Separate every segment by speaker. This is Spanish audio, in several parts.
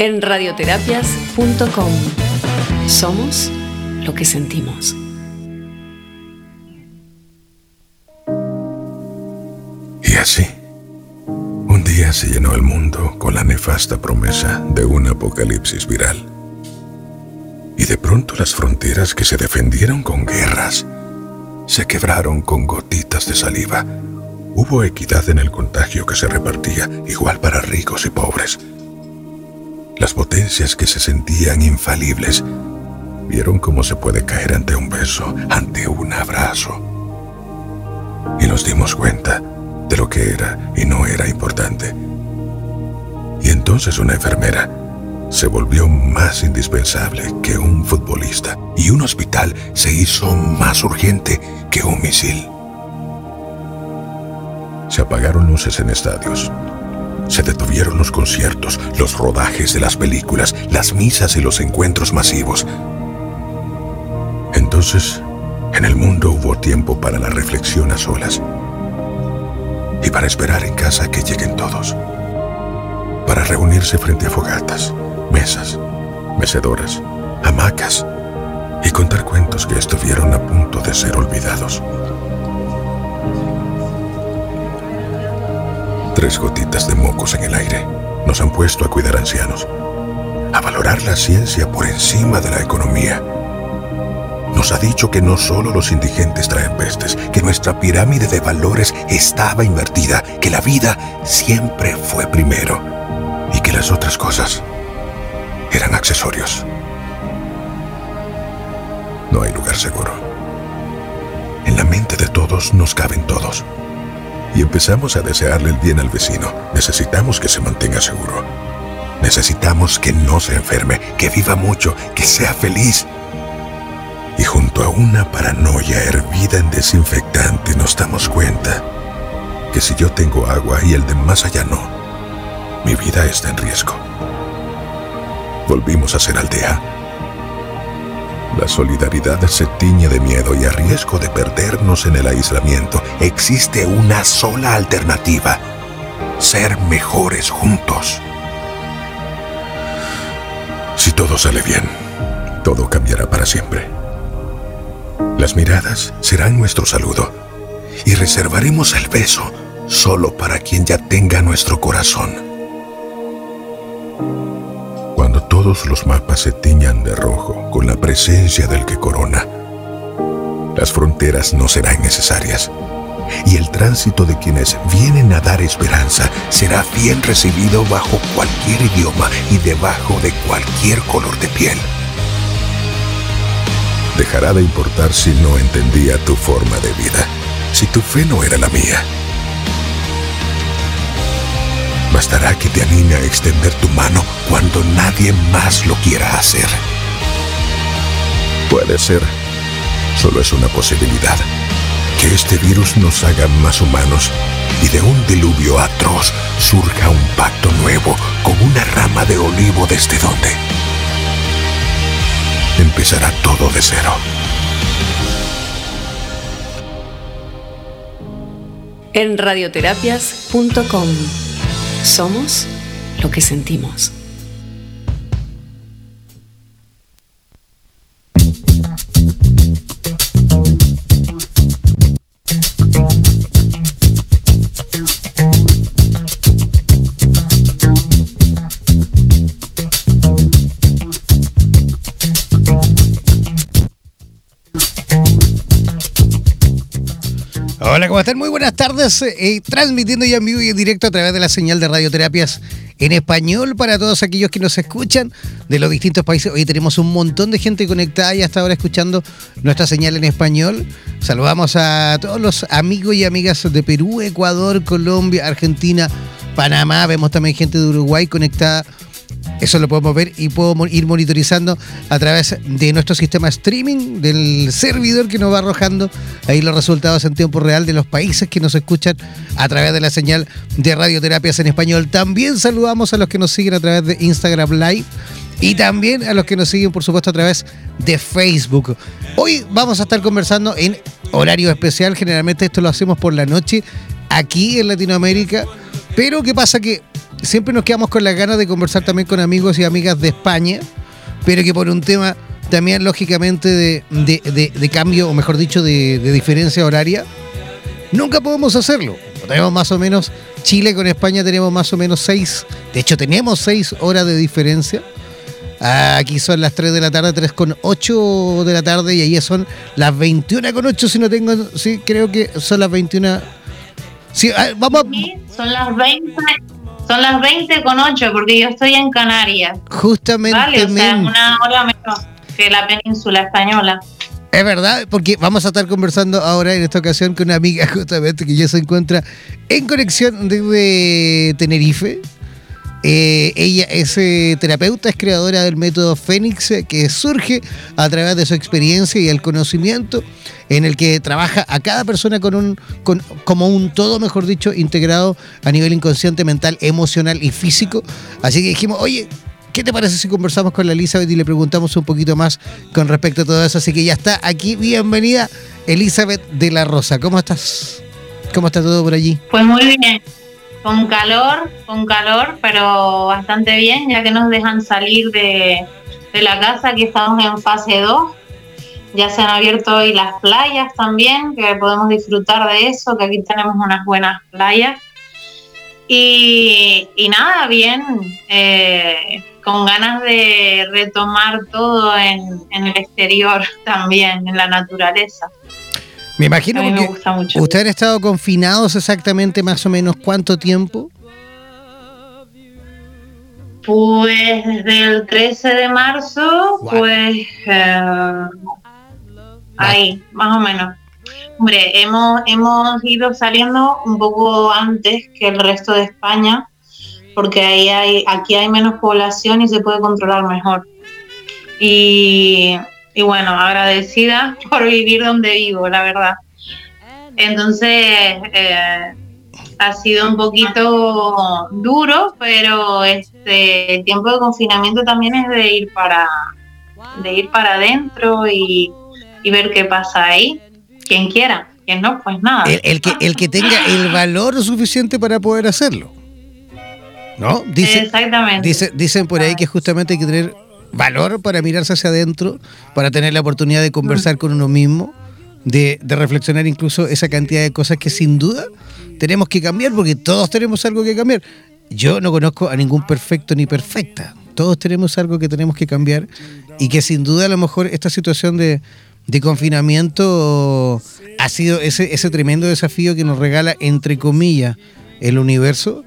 Speaker 1: En radioterapias.com somos lo que sentimos.
Speaker 2: Y así, un día se llenó el mundo con la nefasta promesa de un apocalipsis viral. Y de pronto las fronteras que se defendieron con guerras se quebraron con gotitas de saliva Hubo equidad en el contagio que se repartía, igual para ricos y pobres. Las potencias que se sentían infalibles vieron cómo se puede caer ante un beso, ante un abrazo. Y nos dimos cuenta de lo que era y no era importante. Y entonces una enfermera se volvió más indispensable que un futbolista y un hospital se hizo más urgente que un misil. Se apagaron luces en estadios. Se detuvieron los conciertos, los rodajes de las películas, las misas y los encuentros masivos. Entonces, en el mundo hubo tiempo para la reflexión a solas y para esperar en casa que lleguen todos, para reunirse frente a fogatas, mesas, mecedoras, hamacas y contar cuentos que estuvieron a punto de ser olvidados. Tres gotitas de mocos en el aire nos han puesto a cuidar ancianos, a valorar la ciencia por encima de la economía. Nos ha dicho que no solo los indigentes traen pestes, que nuestra pirámide de valores estaba invertida, que la vida siempre fue primero y que las otras cosas eran accesorios. No hay lugar seguro. En la mente de todos nos caben todos y empezamos a desearle el bien al vecino, necesitamos que se mantenga seguro. Necesitamos que no se enferme, que viva mucho, que sea feliz. Y junto a una paranoia hervida en desinfectante nos damos cuenta que si yo tengo agua y el de más allá no, mi vida está en riesgo. Volvimos a ser aldea la solidaridad se tiñe de miedo y a riesgo de perdernos en el aislamiento. Existe una sola alternativa. Ser mejores juntos. Si todo sale bien, todo cambiará para siempre. Las miradas serán nuestro saludo y reservaremos el beso solo para quien ya tenga nuestro corazón todos los mapas se tiñan de rojo con la presencia del que corona. Las fronteras no serán necesarias y el tránsito de quienes vienen a dar esperanza será bien recibido bajo cualquier idioma y debajo de cualquier color de piel. Dejará de importar si no entendía tu forma de vida, si tu fe no era la mía Bastará que te anime a extender tu mano cuando nadie más lo quiera hacer. Puede ser, solo es una posibilidad. que este virus nos haga más humanos y de un diluvio atroz surja un pacto nuevo como una rama de olivo desde donde empezará todo de cero.
Speaker 1: En radioterapias.com somos lo que sentimos.
Speaker 3: ¿Cómo están? Muy buenas tardes. Eh, transmitiendo ya en vivo y en directo a través de la señal de radioterapias en español para todos aquellos que nos escuchan de los distintos países. Hoy tenemos un montón de gente conectada y hasta ahora escuchando nuestra señal en español. Saludamos a todos los amigos y amigas de Perú, Ecuador, Colombia, Argentina, Panamá. Vemos también gente de Uruguay conectada eso lo podemos ver y puedo ir monitorizando a través de nuestro sistema streaming, del servidor que nos va arrojando ahí los resultados en tiempo real de los países que nos escuchan a través de la señal de radioterapias en español. También saludamos a los que nos siguen a través de Instagram Live y también a los que nos siguen, por supuesto, a través de Facebook. Hoy vamos a estar conversando en horario especial. Generalmente esto lo hacemos por la noche aquí en Latinoamérica. Pero ¿qué pasa? Que siempre nos quedamos con las ganas de conversar también con amigos y amigas de España, pero que por un tema también lógicamente de, cambio, o mejor dicho, de, diferencia horaria, nunca podemos hacerlo. Tenemos más o menos, Chile con España tenemos más o menos seis, de hecho tenemos seis horas de diferencia. Aquí son las 3 de la tarde, 3 con 8 de la tarde y ahí son las 21 con 8 si no tengo, sí, creo que son las 21.
Speaker 4: Sí, vamos son las 20 son las 20 con 8 porque yo estoy en Canarias.
Speaker 3: Justamente.
Speaker 4: Vale, o sea, una hora menos que la península española.
Speaker 3: Es verdad, porque vamos a estar conversando ahora en esta ocasión con una amiga justamente que ya se encuentra en conexión desde Tenerife. Eh, ella es eh, terapeuta, es creadora del método Fénix, eh, que surge a través de su experiencia y el conocimiento en el que trabaja a cada persona con un, con, como un todo, mejor dicho, integrado a nivel inconsciente, mental, emocional y físico. Así que dijimos, oye, ¿Qué te parece si conversamos con la Elizabeth y le preguntamos un poquito más con respecto a todo eso? Así que ya está aquí. Bienvenida, Elizabeth de la Rosa. ¿Cómo estás? ¿Cómo está todo por allí?
Speaker 4: Pues muy bien. Con calor, con calor, pero bastante bien, ya que nos dejan salir de, de la casa, que estamos en fase 2 ya se han abierto hoy las playas también, que podemos disfrutar de eso, que aquí tenemos unas buenas playas. Y, nada, bien, eh, con ganas de retomar todo en, el exterior también, en la naturaleza.
Speaker 3: Me imagino que ustedes han estado confinados exactamente más o menos cuánto tiempo.
Speaker 4: Pues desde el 13 de marzo, pues eh, Ahí, más o menos. Hombre, hemos, hemos ido saliendo un poco antes que el resto de España, porque ahí hay, aquí hay menos población y se puede controlar mejor. Y, bueno, agradecida por vivir donde vivo, la verdad. Entonces, eh, ha sido un poquito duro, pero este tiempo de confinamiento también es de ir para de ir para adentro y, y ver qué pasa ahí. Quien quiera, quien no, pues nada.
Speaker 3: El, que, el que tenga el valor suficiente para poder hacerlo. ¿No? Dice,
Speaker 4: Exactamente.
Speaker 3: Dice, dicen por ahí que justamente hay que tener valor para mirarse hacia adentro, para tener la oportunidad de conversar con uno mismo, de, reflexionar incluso esa cantidad de cosas que sin duda tenemos que cambiar, porque todos tenemos algo que cambiar. Yo no conozco a ningún perfecto ni perfecta. Todos tenemos algo que tenemos que cambiar y que sin duda a lo mejor esta situación de, confinamiento ha sido ese tremendo desafío que nos regala, entre comillas, el universo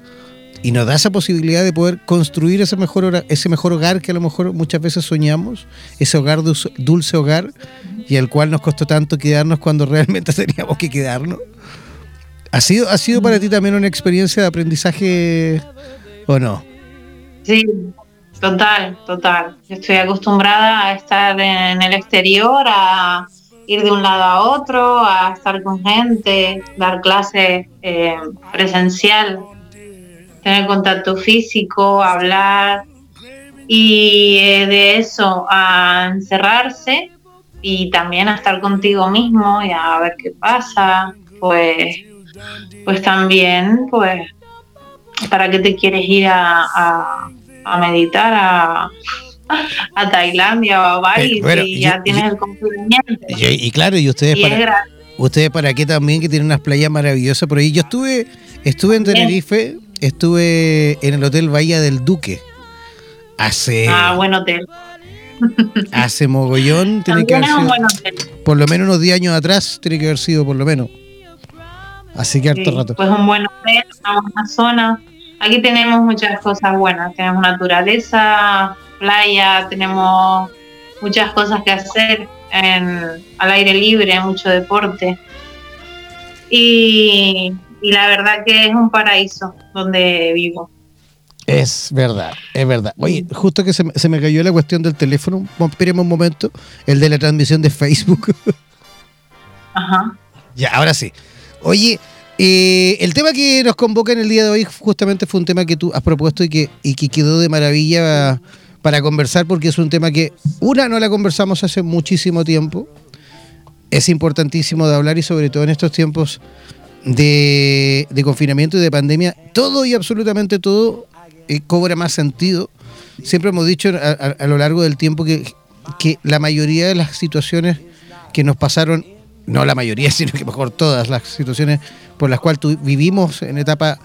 Speaker 3: y nos da esa posibilidad de poder construir ese mejor, ese mejor hogar que a lo mejor muchas veces soñamos, ese hogar dulce hogar y al cual nos costó tanto quedarnos cuando realmente teníamos que quedarnos. ¿Ha sido, ¿Ha sido para ti también una experiencia de aprendizaje o no?
Speaker 4: Sí, Total, total. Estoy acostumbrada a estar en el exterior, a, ir de un lado a otro, a estar con gente, dar clases eh, presencial, tener contacto físico, hablar y eh, de eso a encerrarse y también a estar contigo mismo y a ver qué pasa, pues, pues también, pues, ¿para qué te quieres ir a, a, meditar a, a, Tailandia o a Bali eh, y ya tienes el cumplimiento?
Speaker 3: Y, claro, y ustedes para, ustedes para qué también que tienen unas playas maravillosas por ahí. Yo estuve, estuve en Tenerife, estuve en el Hotel Bahía del Duque. Hace.
Speaker 4: Ah, buen hotel.
Speaker 3: Hace mogollón, tiene que haber sido, por lo menos unos 10 años atrás, tiene que haber sido por lo menos. Así que harto rato.
Speaker 4: Pues un buen hotel, una zona. Aquí tenemos muchas cosas buenas. Tenemos naturaleza, playa, tenemos muchas cosas que hacer en, al aire libre, mucho deporte. Y, y la verdad que es un paraíso donde vivo.
Speaker 3: Es verdad, es verdad. Oye, justo que se, se me cayó la cuestión del teléfono, esperemos un momento, el de la transmisión de Facebook.
Speaker 4: Ajá.
Speaker 3: Ya, ahora sí. Oye, eh, el tema que nos convoca en el día de hoy justamente fue un tema que tú has propuesto y que, y que quedó de maravilla para conversar porque es un tema que, una, no la conversamos hace muchísimo tiempo, es importantísimo de hablar y sobre todo en estos tiempos de, de confinamiento y de pandemia, todo y absolutamente todo eh, cobra más sentido. Siempre hemos dicho a, lo largo del tiempo que, que la mayoría de las situaciones que nos pasaron, no la mayoría, sino que mejor todas las situaciones por las cuales vivimos en etapa,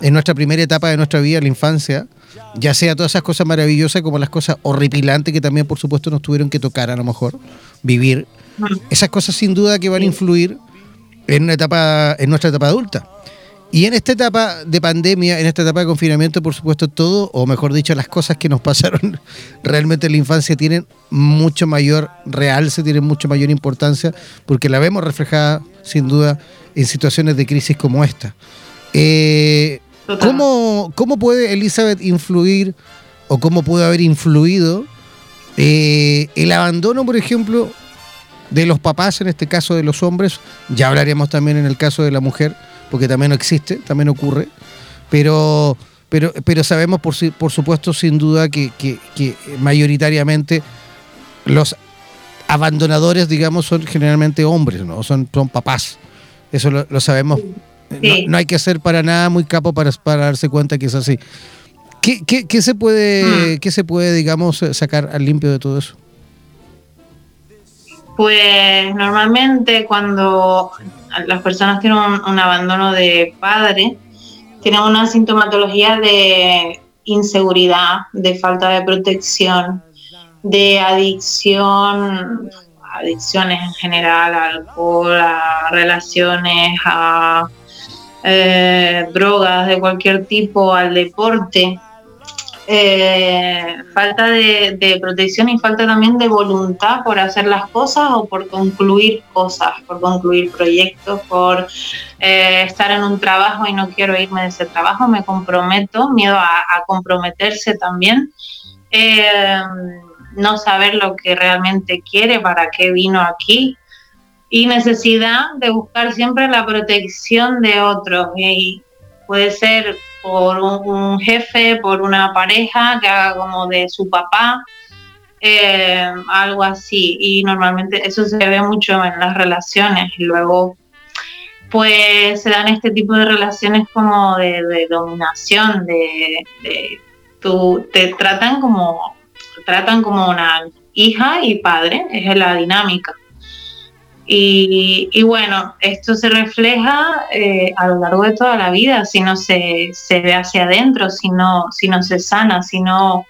Speaker 3: en nuestra primera etapa de nuestra vida, la infancia, ya sea todas esas cosas maravillosas como las cosas horripilantes que también por supuesto nos tuvieron que tocar a lo mejor, vivir. Esas cosas sin duda que van a influir en una etapa, en nuestra etapa adulta. Y en esta etapa de pandemia, en esta etapa de confinamiento, por supuesto, todo, o mejor dicho, las cosas que nos pasaron realmente en la infancia tienen mucho mayor realce, tienen mucho mayor importancia, porque la vemos reflejada, sin duda, en situaciones de crisis como esta. Eh, ¿cómo, puede Elizabeth influir, o cómo puede haber influido eh, el abandono, por ejemplo, de los papás, en este caso de los hombres? Ya hablaríamos también en el caso de la mujer porque también existe, también ocurre, pero, pero, pero sabemos por, por supuesto sin duda que, mayoritariamente los abandonadores, digamos, son generalmente hombres, ¿no? Son, son papás. Eso lo, sabemos. No, hay que ser para nada muy capo para, para darse cuenta que es así. ¿Qué, qué, se puede, mm. ¿Qué se puede, digamos, sacar al limpio de todo eso?
Speaker 4: Pues normalmente cuando las personas tienen un, abandono de padre, tienen una sintomatología de inseguridad, de falta de protección, de adicción, adicciones en general, alcohol, a relaciones, a eh, drogas de cualquier tipo, al deporte. Eh, falta de, protección y falta también de voluntad por hacer las cosas o por concluir cosas, por concluir proyectos, por eh, estar en un trabajo y no quiero irme de ese trabajo, me comprometo, miedo a, comprometerse también. Eh, no saber lo que realmente quiere, para qué vino aquí, y necesidad de buscar siempre la protección de otros. Y puede ser por un, jefe, por una pareja que haga como de su papá, eh, algo así. Y normalmente eso se ve mucho en las relaciones. Y luego, pues se dan este tipo de relaciones como de, dominación, de, de tú, te tratan como, tratan como una hija y padre, es la dinámica. Y, bueno, esto se refleja eh, a lo largo de toda la vida, si no se, se ve hacia adentro, si no, si no se sana, si no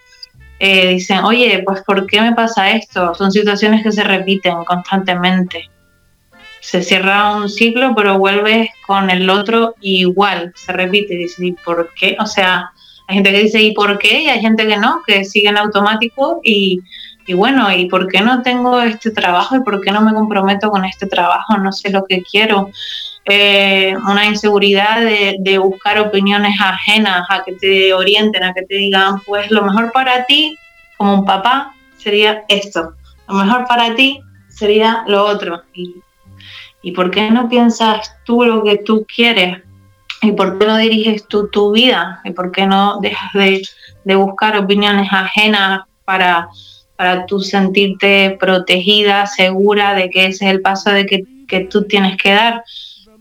Speaker 4: eh, dicen, oye, pues ¿por qué me pasa esto? Son situaciones que se repiten constantemente. Se cierra un ciclo, pero vuelves con el otro igual, se repite. Dice, ¿y por qué? O sea, hay gente que dice, ¿y por qué? Y hay gente que no, que sigue en automático y y bueno, ¿y por qué no tengo este trabajo? ¿Y por qué no me comprometo con este trabajo? No sé lo que quiero. Eh, una inseguridad de, buscar opiniones ajenas, a que te orienten, a que te digan, pues lo mejor para ti, como un papá, sería esto. Lo mejor para ti sería lo otro. Y, ¿Y por qué no piensas tú lo que tú quieres? ¿Y por qué no diriges tú tu vida? ¿Y por qué no dejas de, de buscar opiniones ajenas para, para tú sentirte protegida, segura de que ese es el paso de que, que tú tienes que dar?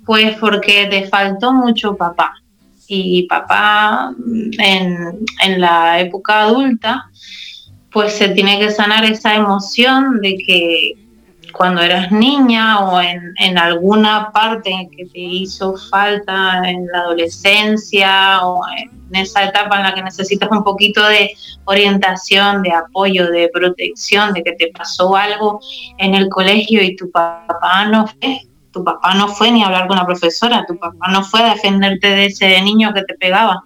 Speaker 4: Pues porque te faltó mucho papá. Y papá en, en la época adulta, pues se tiene que sanar esa emoción de que cuando eras niña o en, en, alguna parte que te hizo falta en la adolescencia o en esa etapa en la que necesitas un poquito de orientación, de apoyo, de protección, de que te pasó algo en el colegio y tu papá no fue, tu papá no fue ni a hablar con la profesora, tu papá no fue a defenderte de ese niño que te pegaba.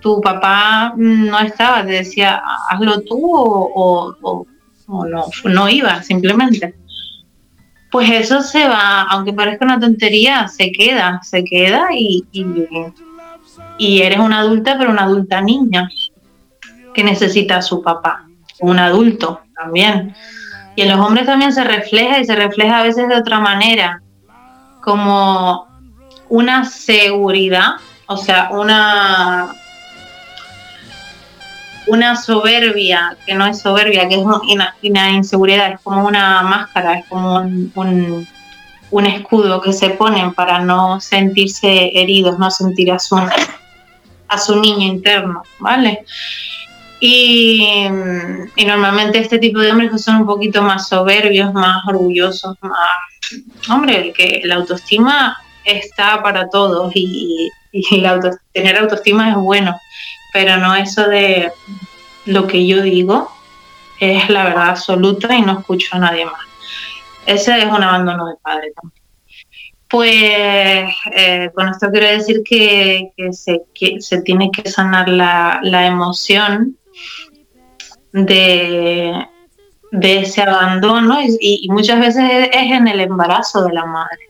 Speaker 4: Tu papá no estaba, te decía, hazlo tú o, o, o no, no iba, simplemente pues eso se va, aunque parezca una tontería, se queda, se queda y, y, eres una adulta, pero una adulta niña que necesita a su papá, un adulto también. Y en los hombres también se refleja y se refleja a veces de otra manera, como una seguridad, o sea, una una soberbia que no es soberbia, que es una, inseguridad, es como una máscara, es como un, escudo que se ponen para no sentirse heridos, no sentir a su, a su niño interno, ¿vale? Y, normalmente este tipo de hombres que son un poquito más soberbios, más orgullosos, más... Hombre, que la autoestima está para todos y, y la tener autoestima es bueno pero no eso de lo que yo digo es la verdad absoluta y no escucho a nadie más. Ese es un abandono de padre también. Pues eh, con esto quiero decir que, se, se, tiene que sanar la, emoción de, de, ese abandono y, muchas veces es en el embarazo de la madre.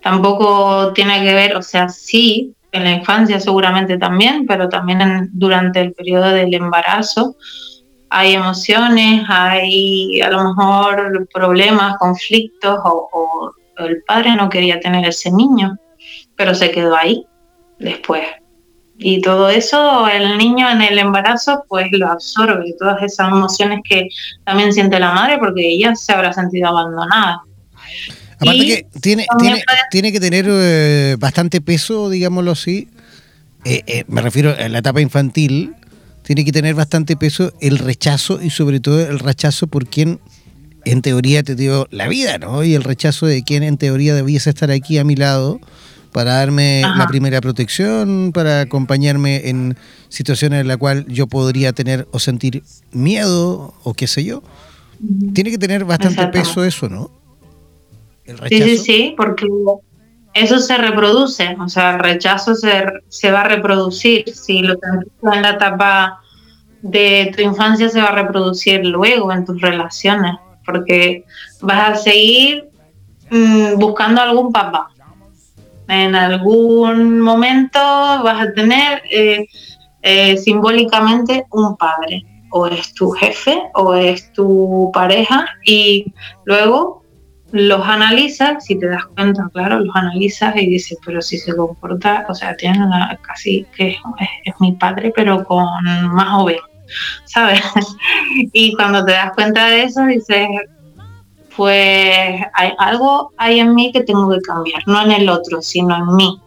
Speaker 4: Tampoco tiene que ver, o sea, sí, en la infancia seguramente también, pero también durante el periodo del embarazo hay emociones, hay a lo mejor problemas, conflictos o, el padre no quería tener ese niño, pero se quedó ahí después. Y todo eso el niño en el embarazo pues lo absorbe, todas esas emociones que también siente la madre porque ella se habrá sentido abandonada.
Speaker 3: Aparte que tiene, tiene, tiene, que tener eh, bastante peso, digámoslo así. Eh, eh, me refiero a la etapa infantil. Tiene que tener bastante peso el rechazo y sobre todo el rechazo por quien en teoría te dio la vida, ¿no? Y el rechazo de quien en teoría debiese estar aquí a mi lado para darme la primera protección, para acompañarme en situaciones en las cuales yo podría tener o sentir miedo o qué sé yo. Tiene que tener bastante peso eso, ¿no?
Speaker 4: Sí, sí, sí, porque eso se reproduce, o sea, el rechazo se, se va a reproducir. Si lo tenés en la etapa de tu infancia, se va a reproducir luego en tus relaciones, porque vas a seguir mm, buscando algún papá. En algún momento vas a tener eh, eh, simbólicamente un padre, o es tu jefe, o es tu pareja, y luego los analizas, si te das cuenta, claro, los analizas y dices, pero si se comporta, o sea, tiene una, casi que es, mi padre, pero con más joven, ¿sabes? y cuando te das cuenta de eso, dices, pues hay algo hay en mí que tengo que cambiar, no en el otro, sino en mí.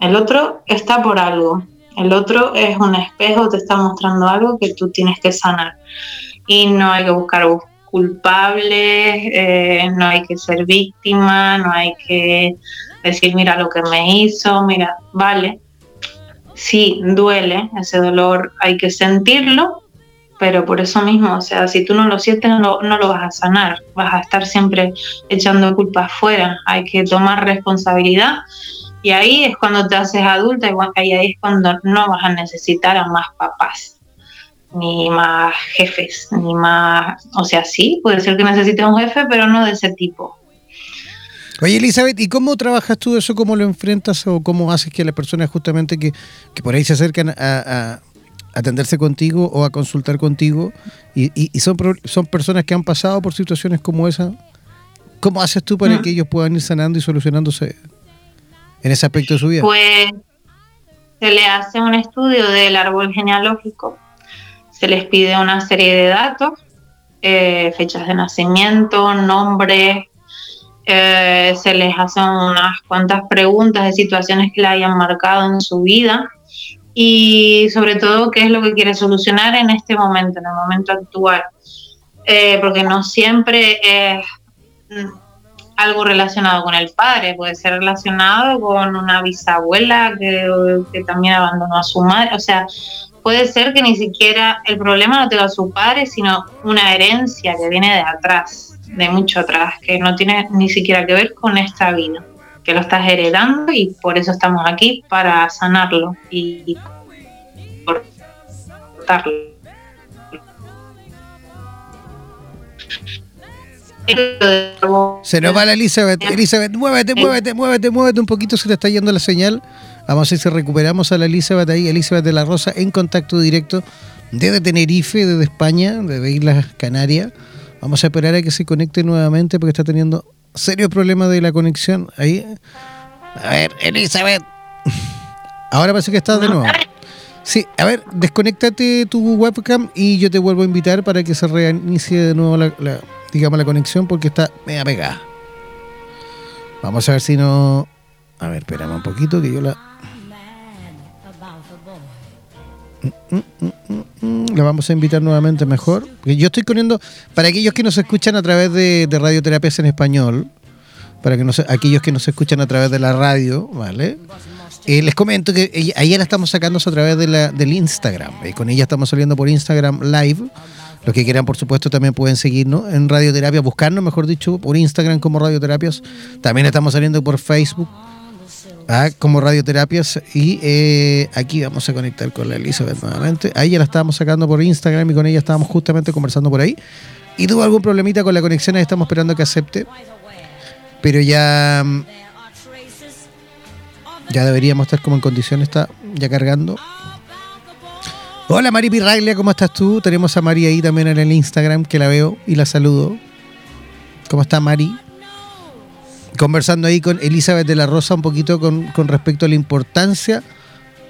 Speaker 4: El otro está por algo, el otro es un espejo, te está mostrando algo que tú tienes que sanar. Y no hay que buscar culpables, eh, no hay que ser víctima, no hay que decir, mira lo que me hizo, mira, vale, sí, duele, ese dolor hay que sentirlo, pero por eso mismo, o sea, si tú no lo sientes, no, no lo vas a sanar, vas a estar siempre echando culpa afuera, hay que tomar responsabilidad y ahí es cuando te haces adulta y ahí es cuando no vas a necesitar a más papás ni más jefes, ni más, o sea, sí, puede ser que necesites un jefe, pero no de ese tipo.
Speaker 3: Oye, Elizabeth, ¿y cómo trabajas tú eso? ¿Cómo lo enfrentas o cómo haces que las personas justamente que, por ahí se acercan a, atenderse contigo o a consultar contigo y, son, son personas que han pasado por situaciones como esa, ¿Cómo haces tú para que ellos puedan ir sanando y solucionándose en ese aspecto de su vida?
Speaker 4: Pues se le hace un estudio del árbol genealógico, se les pide una serie de datos, eh, fechas de nacimiento, nombres, eh, se les hacen unas cuantas preguntas de situaciones que le hayan marcado en su vida y sobre todo qué es lo que quiere solucionar en este momento, en el momento actual. Eh, porque no siempre es algo relacionado con el padre, puede ser relacionado con una bisabuela que, que, también abandonó a su madre, o sea, puede ser que ni siquiera el problema no tenga su padre, sino una herencia que viene de atrás, de mucho atrás, que no tiene ni siquiera que ver con esta vida que lo estás heredando y por eso estamos aquí, para sanarlo y cortarlo.
Speaker 3: Se nos va la Elizabeth. Elizabeth, muévete, muévete, muévete, muévete un poquito, se te está yendo la señal. Vamos a ver si recuperamos a la Elizabeth ahí, Elizabeth de la Rosa, en contacto directo desde Tenerife, desde España, desde Islas Canarias. Vamos a esperar a que se conecte nuevamente porque está teniendo serio problema de la conexión. Ahí. A ver, Elizabeth. Ahora parece que estás de nuevo. Sí, a ver, desconéctate tu webcam y yo te vuelvo a invitar para que se reinicie de nuevo la, digamos, la conexión porque está mega pegada. Vamos a ver si no. A ver, espérame un poquito que yo la. La vamos a invitar nuevamente mejor. Yo estoy poniendo, para aquellos que nos escuchan a través de, de radioterapias en español, para que aquellos que nos escuchan a través de la radio, ¿vale? Eh, les comento que ella, la estamos sacando a través del Instagram. Y con ella estamos saliendo por Instagram Live. Los que quieran, por supuesto, también pueden seguirnos en Radioterapia, buscarnos, mejor dicho, por Instagram como Radioterapias. También estamos saliendo por Facebook Ah, como radioterapias. Y eh, aquí vamos a conectar con la Elizabeth nuevamente. Ahí ya la estábamos sacando por Instagram y con ella estábamos justamente conversando por ahí. Y tuvo algún problemita con la conexión, estamos esperando que acepte. Pero ya. Mm, ya deberíamos estar como en condiciones, está ya cargando. Hola Mari Pirraglia, ¿cómo estás tú? Tenemos a Mari ahí también en el Instagram que la veo y la saludo. ¿Cómo está Mari? Conversando ahí con Elizabeth de la Rosa un poquito con, respecto a la importancia,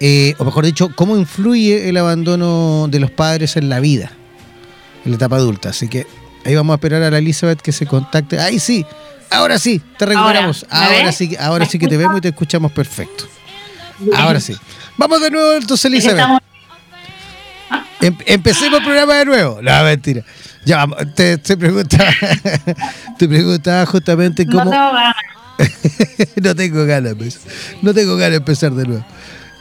Speaker 3: eh, o mejor dicho, cómo influye el abandono de los padres en la vida, en la etapa adulta. Así que ahí vamos a esperar a la Elizabeth que se contacte. ¡Ay, sí! Ahora sí, te recuperamos. Ahora, sí, ahora sí que te vemos y te escuchamos perfecto. Ahora sí. Vamos de nuevo entonces, Elizabeth. Em, empecemos el programa de nuevo. No, mentira. Ya, te, te preguntaba, te preguntaba justamente cómo. No tengo ganas. no tengo ganas, pues. No tengo ganas de empezar de nuevo.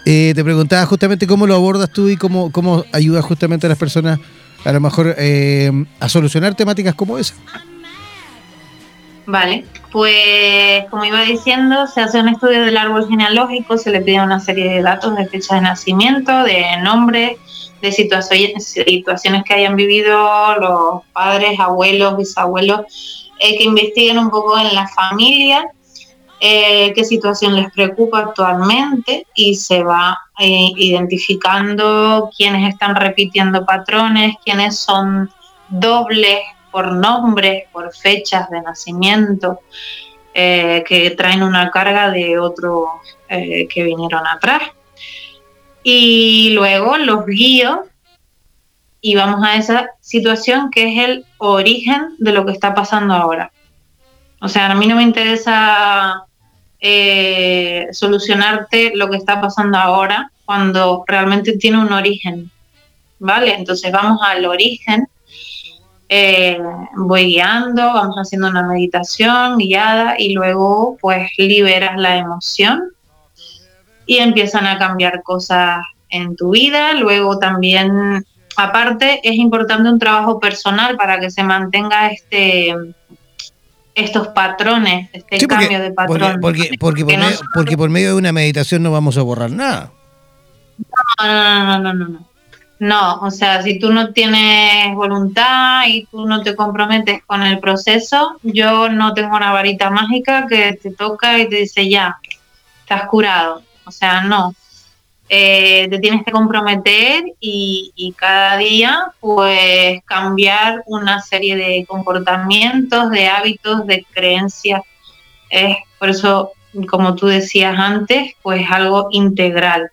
Speaker 3: Eh, te preguntaba justamente cómo lo abordas tú y cómo, cómo ayudas justamente a las personas a lo mejor eh, a solucionar temáticas como esa.
Speaker 4: Vale, pues como iba diciendo, se hace un estudio del árbol genealógico, se le pide una serie de datos de fecha de nacimiento, de nombre, de situaciones, que hayan vivido los padres, abuelos, bisabuelos, eh, que investiguen un poco en la familia, eh, qué situación les preocupa actualmente y se va eh, identificando quiénes están repitiendo patrones, quiénes son dobles por nombres, por fechas de nacimiento, que traen una carga de otros que vinieron atrás y luego los guío y vamos a esa situación que es el origen de lo que está pasando ahora. O sea, a mí no me interesa eh, solucionarte lo que está pasando ahora cuando realmente tiene un origen, ¿vale? Entonces vamos al origen, eh, voy guiando, vamos haciendo una meditación guiada y luego pues liberas la emoción y empiezan a cambiar cosas en tu vida. Luego también, aparte, es importante un trabajo personal para que se mantenga este estos patrones, este cambio de patrón.
Speaker 3: Porque, porque, por medio, porque por medio de una meditación no vamos a borrar nada.
Speaker 4: No, no, no, no, no. No, o sea, si tú no tienes voluntad y tú no te comprometes con el proceso, yo no tengo una varita mágica que te toca y te dice ya, estás curado. O sea, no. eh, te tienes que comprometer y, cada día pues cambiar una serie de comportamientos, de hábitos, de creencias. Es por eso, como tú decías antes, pues algo integral.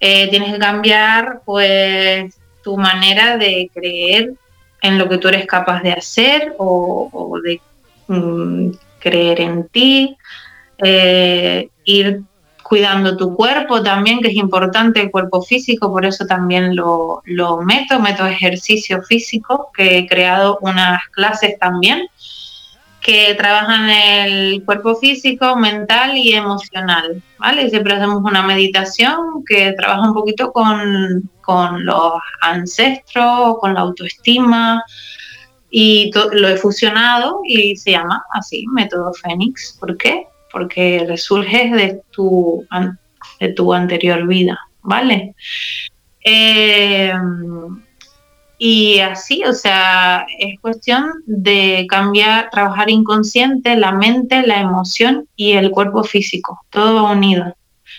Speaker 4: Eh, tienes que cambiar pues tu manera de creer en lo que tú eres capaz de hacer o, de mm, creer en ti, eh, ir cuidando tu cuerpo también, que es importante el cuerpo físico, por eso también lo, meto, meto ejercicio físico, que he creado unas clases también que trabajan el cuerpo físico, mental y emocional, ¿vale? Siempre hacemos una meditación que trabaja un poquito con, con los ancestros, con la autoestima, y lo he fusionado y se llama así, método Fénix. ¿Por qué? Porque resurges de tu, de tu anterior vida, ¿vale? Eh, y así, o sea, es cuestión de cambiar, trabajar inconsciente, la mente, la emoción y el cuerpo físico, todo unido.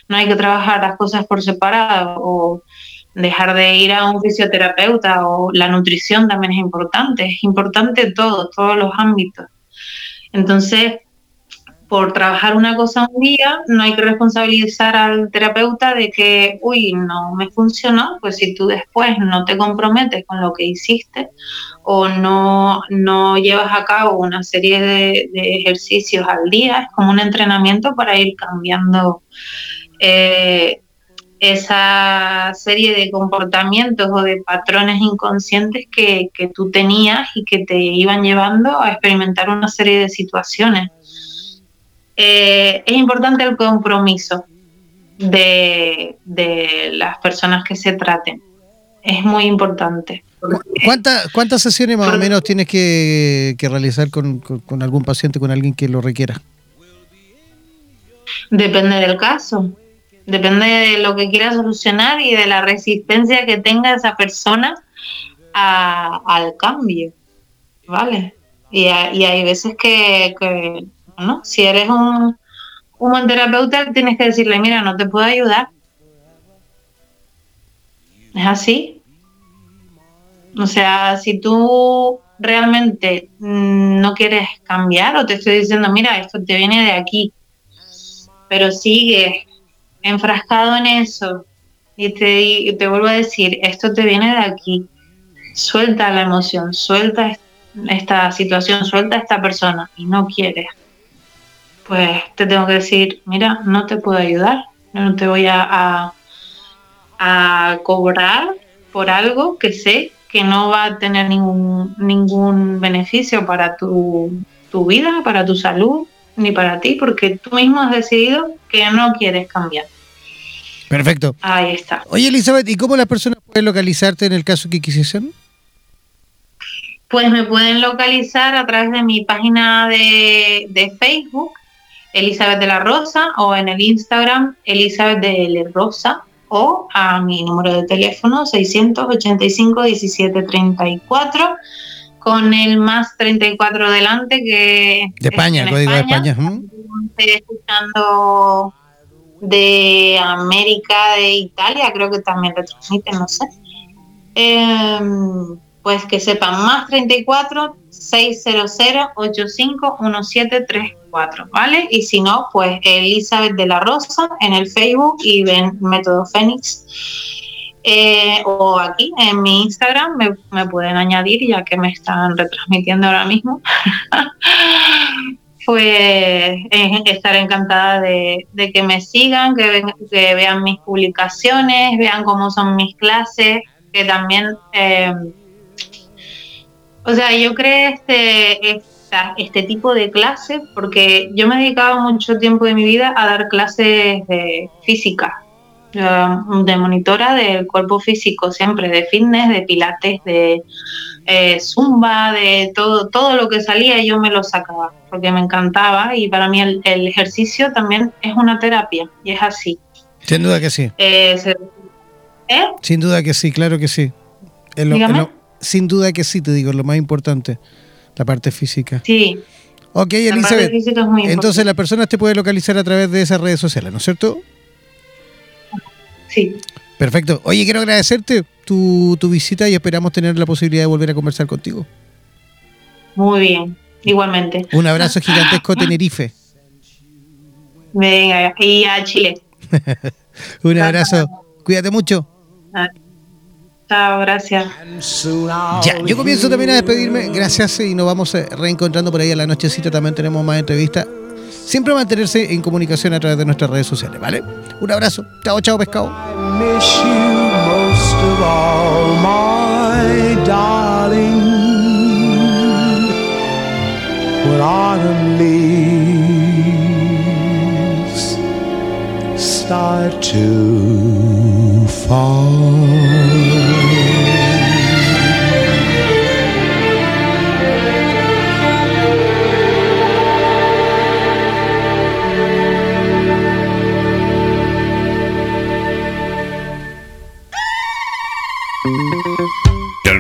Speaker 4: No hay que trabajar las cosas por separado o dejar de ir a un fisioterapeuta o la nutrición también es importante, es importante todo, todos los ámbitos. Entonces, por trabajar una cosa un día, no hay que responsabilizar al terapeuta de que, uy, no me funcionó, pues si tú después no te comprometes con lo que hiciste o no, no llevas a cabo una serie de, ejercicios al día, es como un entrenamiento para ir cambiando eh, esa serie de comportamientos o de patrones inconscientes que, que tú tenías y que te iban llevando a experimentar una serie de situaciones eh, es importante el compromiso de, las personas que se traten. Es muy importante.
Speaker 5: ¿Cuántas sesiones más o menos tienes que, realizar con, algún paciente, con alguien que lo requiera?
Speaker 4: Depende del caso. Depende de lo que quiera solucionar y de la resistencia que tenga esa persona al cambio. ¿Vale? Y, hay veces que si eres un, buen terapeuta, tienes que decirle, mira, no te puedo ayudar. Es así. O sea, si tú realmente mm, no quieres cambiar o te estoy diciendo, mira, esto te viene de aquí, pero sigues enfrascado en eso y te, te vuelvo a decir, esto te viene de aquí, suelta la emoción, suelta esta situación, suelta esta persona y no quieres pues te tengo que decir, mira, no te puedo ayudar, no te voy a, a, cobrar por algo que sé que no va a tener ningún, ningún beneficio para tu, tu vida, para tu salud, ni para ti, porque tú mismo has decidido que no quieres cambiar.
Speaker 5: Perfecto.
Speaker 4: Ahí está.
Speaker 5: Oye, Elizabeth, ¿y cómo las personas pueden localizarte en el caso que quisiesen?
Speaker 4: Pues me pueden localizar a través de mi página de, de Facebook, Elizabeth de la Rosa o en el Instagram Elizabeth de la Rosa o a mi número de teléfono 685 17 34 con el más 34 delante que
Speaker 5: de España, código de España.
Speaker 4: Estoy escuchando de América, de Italia, creo que también retransmiten, no sé. Em, pues que sepan más 34 600 85 1734, ¿vale? Y si no, pues Elizabeth de la Rosa en el Facebook y ven Método Fénix. Eh, o aquí en mi Instagram me, pueden añadir ya que me están retransmitiendo ahora mismo. pues eh, estar encantada de, que me sigan, que, que, vean mis publicaciones, vean cómo son mis clases, que también eh, o sea, yo creé este, este tipo de clase porque yo me dedicaba mucho tiempo de mi vida a dar clases de física, de monitora del cuerpo físico siempre, de fitness, de pilates, de eh, zumba, de todo, todo lo que salía yo me lo sacaba porque me encantaba y para mí el, ejercicio también es una terapia y es así.
Speaker 5: Sin duda que sí.
Speaker 4: Eh,
Speaker 5: ¿eh? Sin duda que sí, claro que sí. Sin duda que sí, te digo, lo más importante, la parte física.
Speaker 4: Sí.
Speaker 5: Ok, Elizabeth. entonces la persona te puede localizar a través de esas redes sociales, ¿no es cierto?
Speaker 4: sí.
Speaker 5: Perfecto. Oye, quiero agradecerte tu, tu visita y esperamos tener la posibilidad de volver a conversar contigo.
Speaker 4: Muy bien, igualmente.
Speaker 5: Un abrazo gigantesco a Tenerife.
Speaker 4: Venga, y a Chile.
Speaker 5: Un abrazo. Cuídate mucho.
Speaker 4: Chao, gracias.
Speaker 5: Ya, yo comienzo también a despedirme. Gracias y nos vamos eh, reencontrando por ahí a la nochecita. También tenemos más entrevistas. Siempre mantenerse en comunicación a través de nuestras redes sociales, ¿vale? Un abrazo. Chao, chao, pescado. start to fall.